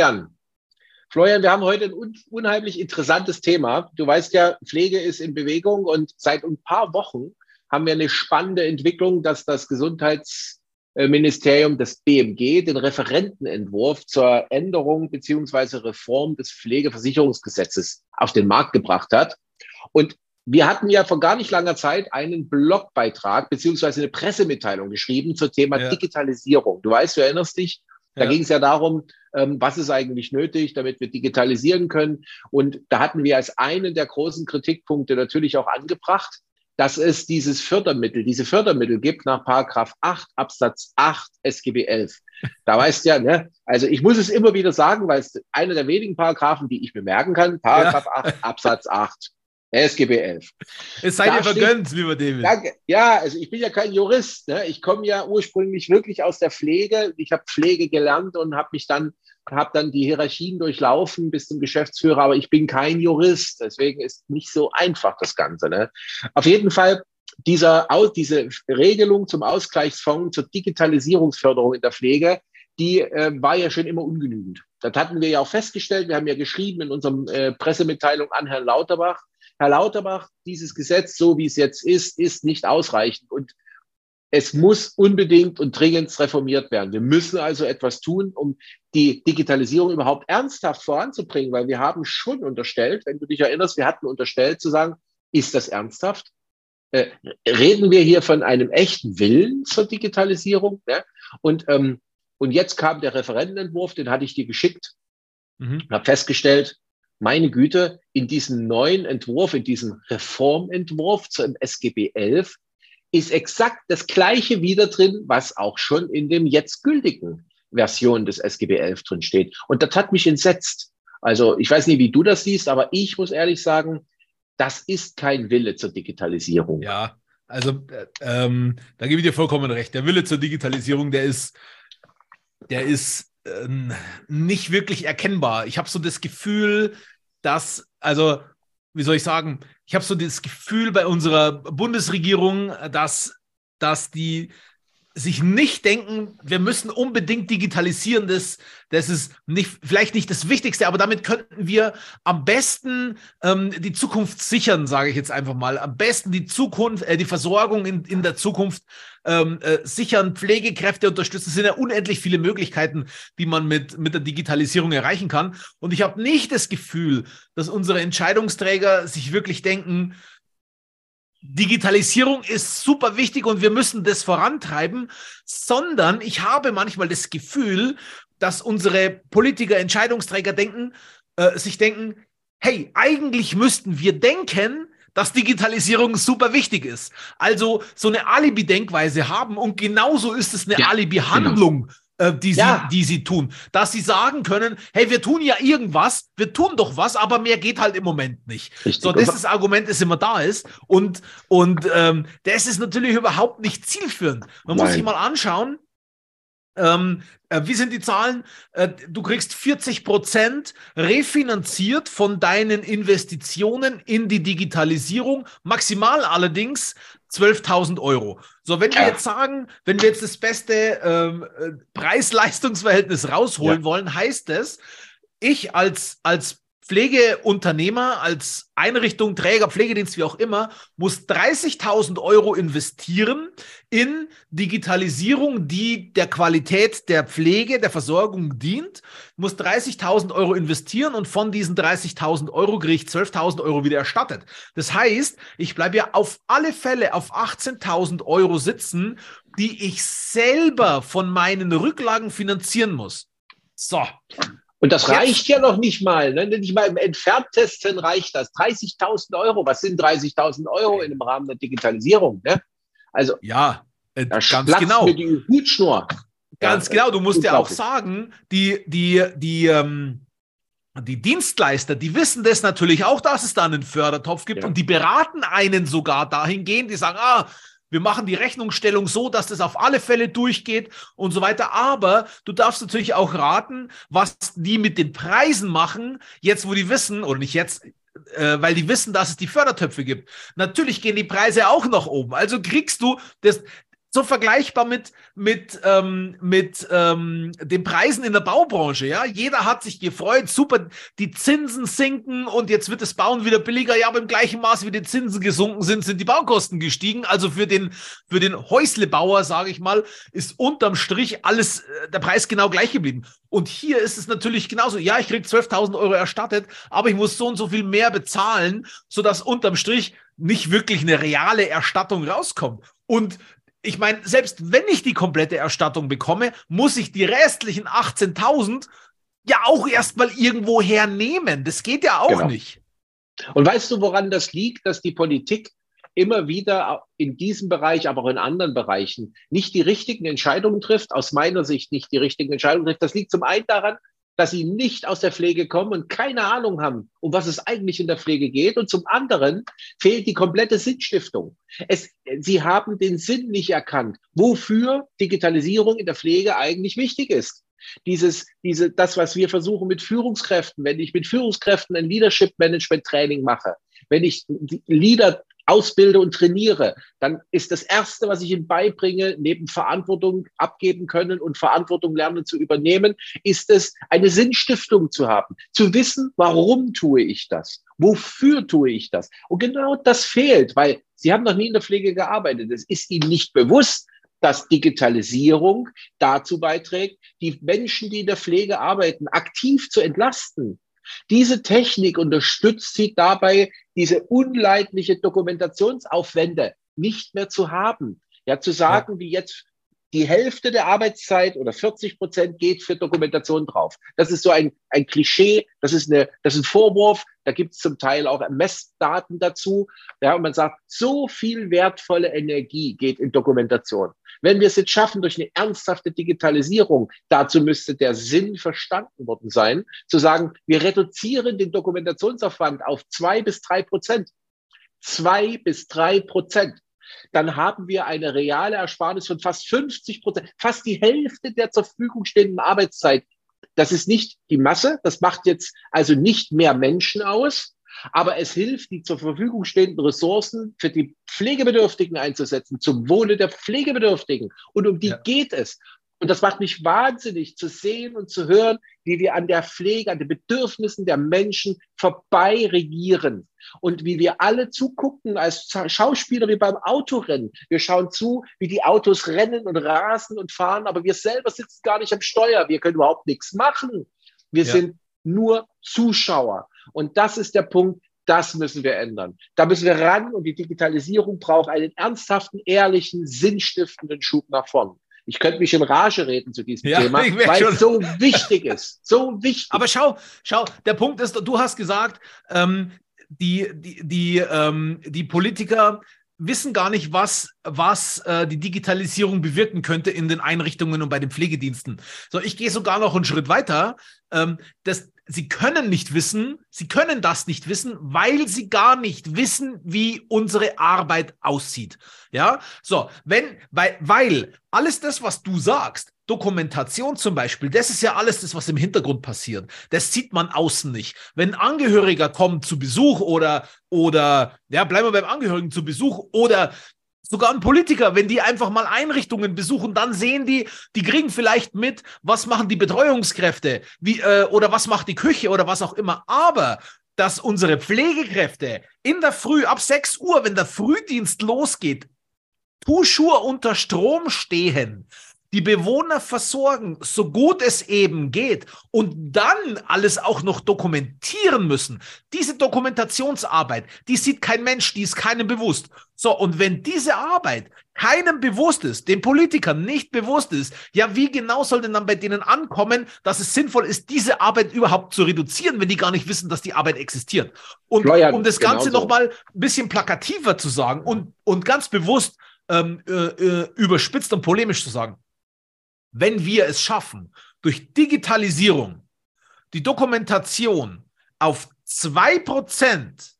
Florian. Florian, wir haben heute ein un unheimlich interessantes Thema. Du weißt ja, Pflege ist in Bewegung und seit ein paar Wochen haben wir eine spannende Entwicklung, dass das Gesundheitsministerium des BMG den Referentenentwurf zur Änderung beziehungsweise Reform des Pflegeversicherungsgesetzes auf den Markt gebracht hat. Und wir hatten ja vor gar nicht langer Zeit einen Blogbeitrag beziehungsweise eine Pressemitteilung geschrieben zum Thema ja. Digitalisierung. Du weißt, du erinnerst dich, da ja. ging es ja darum, ähm, was ist eigentlich nötig, damit wir digitalisieren können. Und da hatten wir als einen der großen Kritikpunkte natürlich auch angebracht, dass es dieses Fördermittel, diese Fördermittel gibt nach Paragraph 8 Absatz 8 SGB 11. Da weißt ja, ne, also ich muss es immer wieder sagen, weil es einer der wenigen Paragraphen, die ich bemerken kann, Paragraph ja. 8 Absatz 8. SGB 11. Es sei dir vergönnt, lieber David. Danke. Ja, also ich bin ja kein Jurist. Ne? Ich komme ja ursprünglich wirklich aus der Pflege. Ich habe Pflege gelernt und habe mich dann, habe dann die Hierarchien durchlaufen bis zum Geschäftsführer, aber ich bin kein Jurist. Deswegen ist nicht so einfach das Ganze. Ne? Auf jeden Fall dieser, diese Regelung zum Ausgleichsfonds zur Digitalisierungsförderung in der Pflege, die äh, war ja schon immer ungenügend. Das hatten wir ja auch festgestellt. Wir haben ja geschrieben in unserem äh, Pressemitteilung an Herrn Lauterbach, Herr Lauterbach, dieses Gesetz, so wie es jetzt ist, ist nicht ausreichend und es muss unbedingt und dringend reformiert werden. Wir müssen also etwas tun, um die Digitalisierung überhaupt ernsthaft voranzubringen, weil wir haben schon unterstellt, wenn du dich erinnerst, wir hatten unterstellt zu sagen, ist das ernsthaft? Äh, reden wir hier von einem echten Willen zur Digitalisierung? Ne? Und, ähm, und jetzt kam der Referentenentwurf, den hatte ich dir geschickt, mhm. habe festgestellt, meine Güte, in diesem neuen Entwurf, in diesem Reformentwurf zum SGB 11 ist exakt das Gleiche wieder drin, was auch schon in dem jetzt gültigen Version des SGB 11 drin steht. Und das hat mich entsetzt. Also ich weiß nicht, wie du das siehst, aber ich muss ehrlich sagen, das ist kein Wille zur Digitalisierung. Ja, also äh, ähm, da gebe ich dir vollkommen recht. Der Wille zur Digitalisierung, der ist, der ist ähm, nicht wirklich erkennbar. Ich habe so das Gefühl, dass, also, wie soll ich sagen, ich habe so das Gefühl bei unserer Bundesregierung, dass, dass die sich nicht denken, wir müssen unbedingt digitalisieren, das, das ist nicht, vielleicht nicht das Wichtigste, aber damit könnten wir am besten ähm, die Zukunft sichern, sage ich jetzt einfach mal. Am besten die Zukunft, äh, die Versorgung in, in der Zukunft ähm, äh, sichern, Pflegekräfte unterstützen. Es sind ja unendlich viele Möglichkeiten, die man mit, mit der Digitalisierung erreichen kann. Und ich habe nicht das Gefühl, dass unsere Entscheidungsträger sich wirklich denken, Digitalisierung ist super wichtig und wir müssen das vorantreiben, sondern ich habe manchmal das Gefühl, dass unsere Politiker, Entscheidungsträger denken, äh, sich denken, hey, eigentlich müssten wir denken, dass Digitalisierung super wichtig ist. Also so eine Alibi-Denkweise haben und genauso ist es eine ja, Alibi-Handlung. Genau äh, die, ja. sie, die sie tun. Dass sie sagen können, hey, wir tun ja irgendwas, wir tun doch was, aber mehr geht halt im Moment nicht. Richtig. So, das ist das Argument, das immer da ist. Und, und ähm, das ist natürlich überhaupt nicht zielführend. Man Nein. muss sich mal anschauen, ähm, äh, wie sind die Zahlen? Äh, du kriegst 40 Prozent refinanziert von deinen Investitionen in die Digitalisierung, maximal allerdings 12.000 Euro. So, wenn wir jetzt sagen, wenn wir jetzt das beste ähm, äh, Preis-Leistungs-Verhältnis rausholen ja. wollen, heißt es, ich als, als Pflegeunternehmer, als Einrichtung, Träger, Pflegedienst, wie auch immer, muss 30.000 Euro investieren in Digitalisierung, die der Qualität der Pflege, der Versorgung dient, muss 30.000 Euro investieren und von diesen 30.000 Euro kriege ich 12.000 Euro wieder erstattet. Das heißt, ich bleibe ja auf alle Fälle auf 18.000 Euro sitzen, die ich selber von meinen Rücklagen finanzieren muss. So. Und das reicht ja noch nicht mal. Ne? Nicht mal im entferntesten reicht das. 30.000 Euro. Was sind 30.000 Euro in dem Rahmen der Digitalisierung? Ne? Also, ja, äh, ganz genau. Mir die Hutschnur. Ganz ja, genau. Du musst ja auch sagen, die, die, die, ähm, die Dienstleister, die wissen das natürlich auch, dass es da einen Fördertopf gibt ja. und die beraten einen sogar dahingehend, die sagen, ah, wir machen die Rechnungsstellung so, dass das auf alle Fälle durchgeht und so weiter. Aber du darfst natürlich auch raten, was die mit den Preisen machen, jetzt wo die wissen, oder nicht jetzt, äh, weil die wissen, dass es die Fördertöpfe gibt. Natürlich gehen die Preise auch nach oben. Also kriegst du das, so vergleichbar mit, mit, ähm, mit ähm, den Preisen in der Baubranche. Ja? Jeder hat sich gefreut, super, die Zinsen sinken und jetzt wird das Bauen wieder billiger. Ja, aber im gleichen Maß, wie die Zinsen gesunken sind, sind die Baukosten gestiegen. Also für den, für den Häuslebauer, sage ich mal, ist unterm Strich alles, äh, der Preis genau gleich geblieben. Und hier ist es natürlich genauso. Ja, ich kriege 12.000 Euro erstattet, aber ich muss so und so viel mehr bezahlen, sodass unterm Strich nicht wirklich eine reale Erstattung rauskommt. Und ich meine, selbst wenn ich die komplette Erstattung bekomme, muss ich die restlichen 18.000 ja auch erstmal irgendwo hernehmen. Das geht ja auch genau. nicht. Und weißt du, woran das liegt, dass die Politik immer wieder in diesem Bereich, aber auch in anderen Bereichen nicht die richtigen Entscheidungen trifft, aus meiner Sicht nicht die richtigen Entscheidungen trifft. Das liegt zum einen daran, dass sie nicht aus der Pflege kommen und keine Ahnung haben, um was es eigentlich in der Pflege geht. Und zum anderen fehlt die komplette Sinnstiftung. Es, sie haben den Sinn nicht erkannt, wofür Digitalisierung in der Pflege eigentlich wichtig ist. Dieses, diese, das, was wir versuchen mit Führungskräften, wenn ich mit Führungskräften ein Leadership Management Training mache, wenn ich Leader ausbilde und trainiere, dann ist das Erste, was ich ihnen beibringe, neben Verantwortung abgeben können und Verantwortung lernen zu übernehmen, ist es, eine Sinnstiftung zu haben, zu wissen, warum tue ich das, wofür tue ich das. Und genau das fehlt, weil sie haben noch nie in der Pflege gearbeitet. Es ist ihnen nicht bewusst, dass Digitalisierung dazu beiträgt, die Menschen, die in der Pflege arbeiten, aktiv zu entlasten. Diese Technik unterstützt sie dabei, diese unleidliche Dokumentationsaufwände nicht mehr zu haben. Ja, zu sagen, ja. wie jetzt die Hälfte der Arbeitszeit oder 40 Prozent geht für Dokumentation drauf. Das ist so ein, ein Klischee, das ist, eine, das ist ein Vorwurf, da gibt es zum Teil auch Messdaten dazu. Ja, und man sagt, so viel wertvolle Energie geht in Dokumentation. Wenn wir es jetzt schaffen durch eine ernsthafte Digitalisierung, dazu müsste der Sinn verstanden worden sein, zu sagen, wir reduzieren den Dokumentationsaufwand auf zwei bis drei Prozent. Zwei bis drei Prozent dann haben wir eine reale Ersparnis von fast 50 Prozent, fast die Hälfte der zur Verfügung stehenden Arbeitszeit. Das ist nicht die Masse, das macht jetzt also nicht mehr Menschen aus, aber es hilft, die zur Verfügung stehenden Ressourcen für die Pflegebedürftigen einzusetzen, zum Wohle der Pflegebedürftigen. Und um die ja. geht es. Und das macht mich wahnsinnig zu sehen und zu hören, wie wir an der Pflege, an den Bedürfnissen der Menschen vorbei regieren und wie wir alle zugucken als Schauspieler wie beim Autorennen. Wir schauen zu, wie die Autos rennen und rasen und fahren, aber wir selber sitzen gar nicht am Steuer. Wir können überhaupt nichts machen. Wir ja. sind nur Zuschauer. Und das ist der Punkt, das müssen wir ändern. Da müssen wir ran und die Digitalisierung braucht einen ernsthaften, ehrlichen, sinnstiftenden Schub nach vorn. Ich könnte mich in Rage reden zu diesem ja, Thema, weil es so wichtig ist. So wichtig. Aber schau, schau, der Punkt ist, du hast gesagt, ähm, die, die, die, ähm, die Politiker wissen gar nicht, was, was äh, die Digitalisierung bewirken könnte in den Einrichtungen und bei den Pflegediensten. So, ich gehe sogar noch einen Schritt weiter. Ähm, das, sie können nicht wissen, sie können das nicht wissen, weil sie gar nicht wissen, wie unsere Arbeit aussieht. Ja, so, wenn, weil, weil alles das, was du sagst, Dokumentation zum Beispiel, das ist ja alles das, was im Hintergrund passiert. Das sieht man außen nicht. Wenn Angehöriger kommt zu Besuch oder, oder, ja, bleiben wir beim Angehörigen zu Besuch oder sogar ein Politiker, wenn die einfach mal Einrichtungen besuchen, dann sehen die, die kriegen vielleicht mit, was machen die Betreuungskräfte, wie, äh, oder was macht die Küche oder was auch immer. Aber dass unsere Pflegekräfte in der Früh ab 6 Uhr, wenn der Frühdienst losgeht, Tuschur unter Strom stehen, die Bewohner versorgen, so gut es eben geht, und dann alles auch noch dokumentieren müssen. Diese Dokumentationsarbeit, die sieht kein Mensch, die ist keinem bewusst. So, und wenn diese Arbeit keinem bewusst ist, den Politikern nicht bewusst ist, ja, wie genau soll denn dann bei denen ankommen, dass es sinnvoll ist, diese Arbeit überhaupt zu reduzieren, wenn die gar nicht wissen, dass die Arbeit existiert? Und Florian, um das Ganze genau nochmal ein bisschen plakativer zu sagen und, und ganz bewusst ähm, äh, äh, überspitzt und polemisch zu sagen, wenn wir es schaffen, durch Digitalisierung die Dokumentation auf 2%,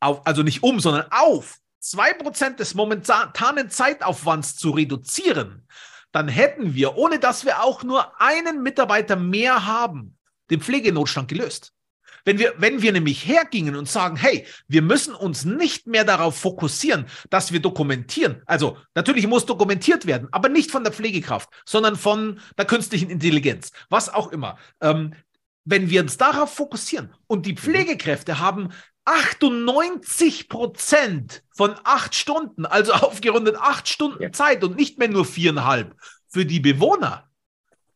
auf, also nicht um, sondern auf 2% des momentanen Zeitaufwands zu reduzieren, dann hätten wir, ohne dass wir auch nur einen Mitarbeiter mehr haben, den Pflegenotstand gelöst. Wenn wir, wenn wir nämlich hergingen und sagen, hey, wir müssen uns nicht mehr darauf fokussieren, dass wir dokumentieren. Also natürlich muss dokumentiert werden, aber nicht von der Pflegekraft, sondern von der künstlichen Intelligenz, was auch immer. Ähm, wenn wir uns darauf fokussieren und die mhm. Pflegekräfte haben 98 Prozent von acht Stunden, also aufgerundet acht Stunden ja. Zeit und nicht mehr nur viereinhalb für die Bewohner,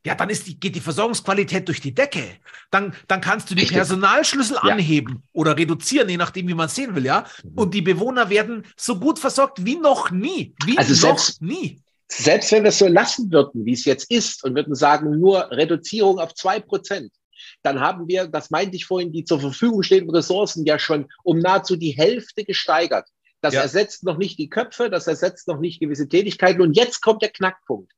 ja, dann ist die, geht die Versorgungsqualität durch die Decke. Dann, dann kannst du die Personalschlüssel ja. anheben oder reduzieren, je nachdem, wie man es sehen will, ja. Mhm. Und die Bewohner werden so gut versorgt wie noch nie. Wie also noch selbst, nie. Selbst wenn wir es so lassen würden, wie es jetzt ist, und würden sagen, nur Reduzierung auf zwei Prozent, dann haben wir, das meinte ich vorhin, die zur Verfügung stehenden Ressourcen ja schon um nahezu die Hälfte gesteigert. Das ja. ersetzt noch nicht die Köpfe, das ersetzt noch nicht gewisse Tätigkeiten. Und jetzt kommt der Knackpunkt.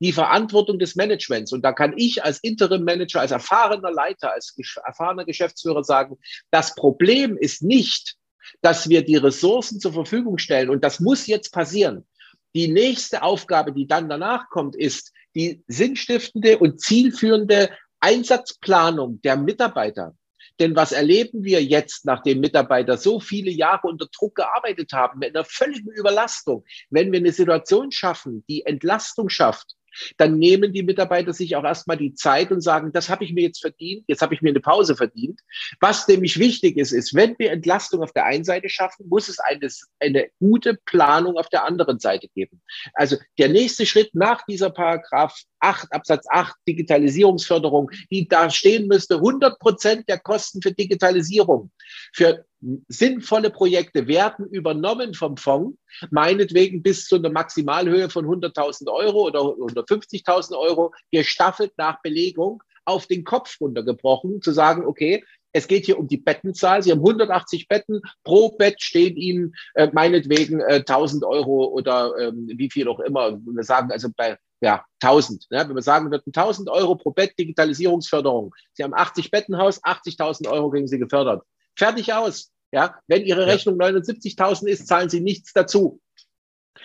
Die Verantwortung des Managements. Und da kann ich als Interim-Manager, als erfahrener Leiter, als erfahrener Geschäftsführer sagen, das Problem ist nicht, dass wir die Ressourcen zur Verfügung stellen. Und das muss jetzt passieren. Die nächste Aufgabe, die dann danach kommt, ist die sinnstiftende und zielführende Einsatzplanung der Mitarbeiter. Denn was erleben wir jetzt, nachdem Mitarbeiter so viele Jahre unter Druck gearbeitet haben, mit einer völligen Überlastung? Wenn wir eine Situation schaffen, die Entlastung schafft, dann nehmen die Mitarbeiter sich auch erstmal die Zeit und sagen, das habe ich mir jetzt verdient, jetzt habe ich mir eine Pause verdient. Was nämlich wichtig ist, ist, wenn wir Entlastung auf der einen Seite schaffen, muss es eine, eine gute Planung auf der anderen Seite geben. Also der nächste Schritt nach dieser Paragraph 8, Absatz 8, Digitalisierungsförderung, die da stehen müsste, 100 Prozent der Kosten für Digitalisierung, für sinnvolle Projekte werden übernommen vom Fonds, meinetwegen bis zu einer Maximalhöhe von 100.000 Euro oder 150.000 Euro, gestaffelt nach Belegung auf den Kopf runtergebrochen, zu sagen, okay, es geht hier um die Bettenzahl. Sie haben 180 Betten. Pro Bett stehen Ihnen äh, meinetwegen äh, 1000 Euro oder ähm, wie viel auch immer. Wir sagen also bei ja, 1000. Ne? Wenn wir sagen würden, 1000 Euro pro Bett Digitalisierungsförderung. Sie haben 80 Bettenhaus, 80.000 Euro kriegen Sie gefördert. Fertig aus. Ja, wenn Ihre Rechnung ja. 79.000 ist, zahlen Sie nichts dazu.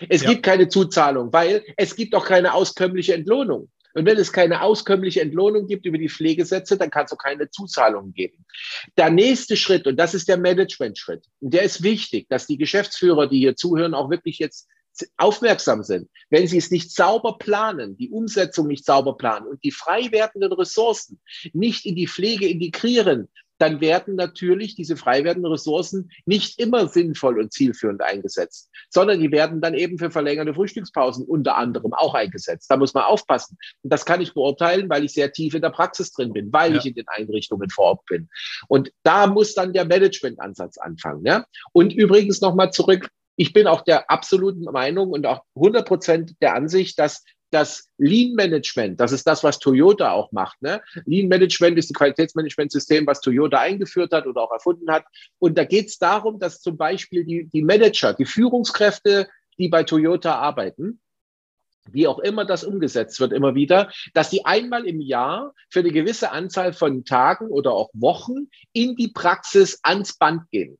Es ja. gibt keine Zuzahlung, weil es gibt auch keine auskömmliche Entlohnung. Und wenn es keine auskömmliche Entlohnung gibt über die Pflegesätze, dann kann es auch keine Zuzahlungen geben. Der nächste Schritt, und das ist der Management-Schritt, und der ist wichtig, dass die Geschäftsführer, die hier zuhören, auch wirklich jetzt aufmerksam sind. Wenn sie es nicht sauber planen, die Umsetzung nicht sauber planen und die frei werdenden Ressourcen nicht in die Pflege integrieren, dann werden natürlich diese frei werdenden Ressourcen nicht immer sinnvoll und zielführend eingesetzt, sondern die werden dann eben für verlängerte Frühstückspausen unter anderem auch eingesetzt. Da muss man aufpassen. Und das kann ich beurteilen, weil ich sehr tief in der Praxis drin bin, weil ja. ich in den Einrichtungen vor Ort bin. Und da muss dann der Managementansatz anfangen. Ja? Und übrigens nochmal zurück ich bin auch der absoluten Meinung und auch 100 Prozent der Ansicht, dass das Lean Management, das ist das, was Toyota auch macht. Ne? Lean Management ist ein Qualitätsmanagementsystem, was Toyota eingeführt hat oder auch erfunden hat. Und da geht es darum, dass zum Beispiel die, die Manager, die Führungskräfte, die bei Toyota arbeiten, wie auch immer das umgesetzt wird, immer wieder, dass die einmal im Jahr für eine gewisse Anzahl von Tagen oder auch Wochen in die Praxis ans Band gehen.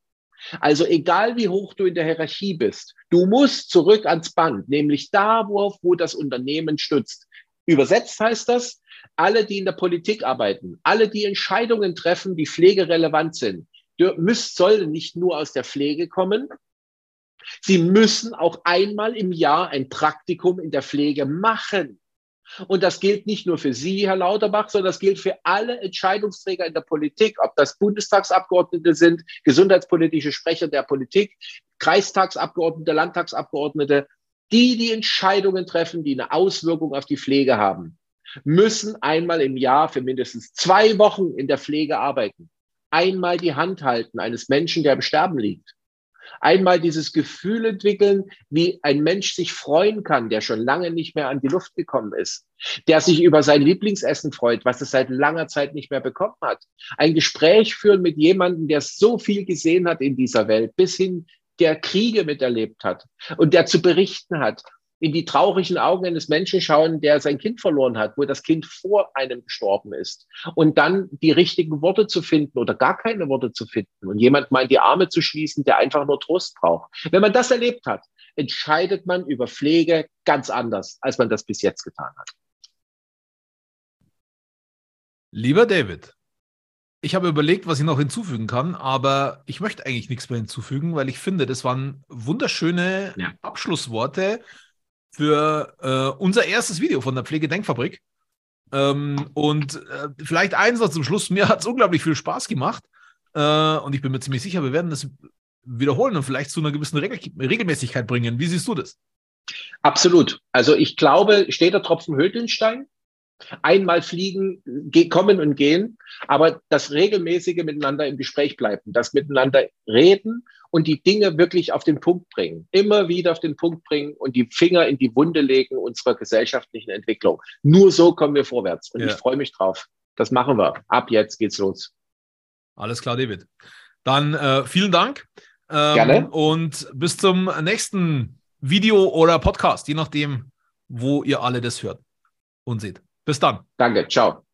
Also egal wie hoch du in der Hierarchie bist, du musst zurück ans Band, nämlich da, wo, wo das Unternehmen stützt. Übersetzt heißt das, alle, die in der Politik arbeiten, alle, die Entscheidungen treffen, die pflegerelevant sind, müssen, sollen nicht nur aus der Pflege kommen, sie müssen auch einmal im Jahr ein Praktikum in der Pflege machen. Und das gilt nicht nur für Sie, Herr Lauterbach, sondern das gilt für alle Entscheidungsträger in der Politik, ob das Bundestagsabgeordnete sind, gesundheitspolitische Sprecher der Politik, Kreistagsabgeordnete, Landtagsabgeordnete, die die Entscheidungen treffen, die eine Auswirkung auf die Pflege haben, müssen einmal im Jahr für mindestens zwei Wochen in der Pflege arbeiten. Einmal die Hand halten eines Menschen, der im Sterben liegt einmal dieses Gefühl entwickeln, wie ein Mensch sich freuen kann, der schon lange nicht mehr an die Luft gekommen ist, der sich über sein Lieblingsessen freut, was es seit langer Zeit nicht mehr bekommen hat. Ein Gespräch führen mit jemandem, der so viel gesehen hat in dieser Welt, bis hin der Kriege miterlebt hat und der zu berichten hat in die traurigen Augen eines Menschen schauen, der sein Kind verloren hat, wo das Kind vor einem gestorben ist. Und dann die richtigen Worte zu finden oder gar keine Worte zu finden und jemand mal in die Arme zu schließen, der einfach nur Trost braucht. Wenn man das erlebt hat, entscheidet man über Pflege ganz anders, als man das bis jetzt getan hat. Lieber David, Ich habe überlegt, was ich noch hinzufügen kann, aber ich möchte eigentlich nichts mehr hinzufügen, weil ich finde, das waren wunderschöne ja. Abschlussworte für äh, unser erstes Video von der Pflegedenkfabrik. Ähm, und äh, vielleicht eins noch zum Schluss. Mir hat es unglaublich viel Spaß gemacht. Äh, und ich bin mir ziemlich sicher, wir werden das wiederholen und vielleicht zu einer gewissen Regel Regelmäßigkeit bringen. Wie siehst du das? Absolut. Also ich glaube, steht der Tropfen Stein einmal fliegen, kommen und gehen, aber das regelmäßige Miteinander im Gespräch bleiben, das Miteinander reden und die Dinge wirklich auf den Punkt bringen, immer wieder auf den Punkt bringen und die Finger in die Wunde legen unserer gesellschaftlichen Entwicklung. Nur so kommen wir vorwärts und ja. ich freue mich drauf. Das machen wir. Ab jetzt geht's los. Alles klar, David. Dann äh, vielen Dank. Ähm, Gerne. Und bis zum nächsten Video oder Podcast, je nachdem, wo ihr alle das hört und seht. Bis dann. Danke, ciao.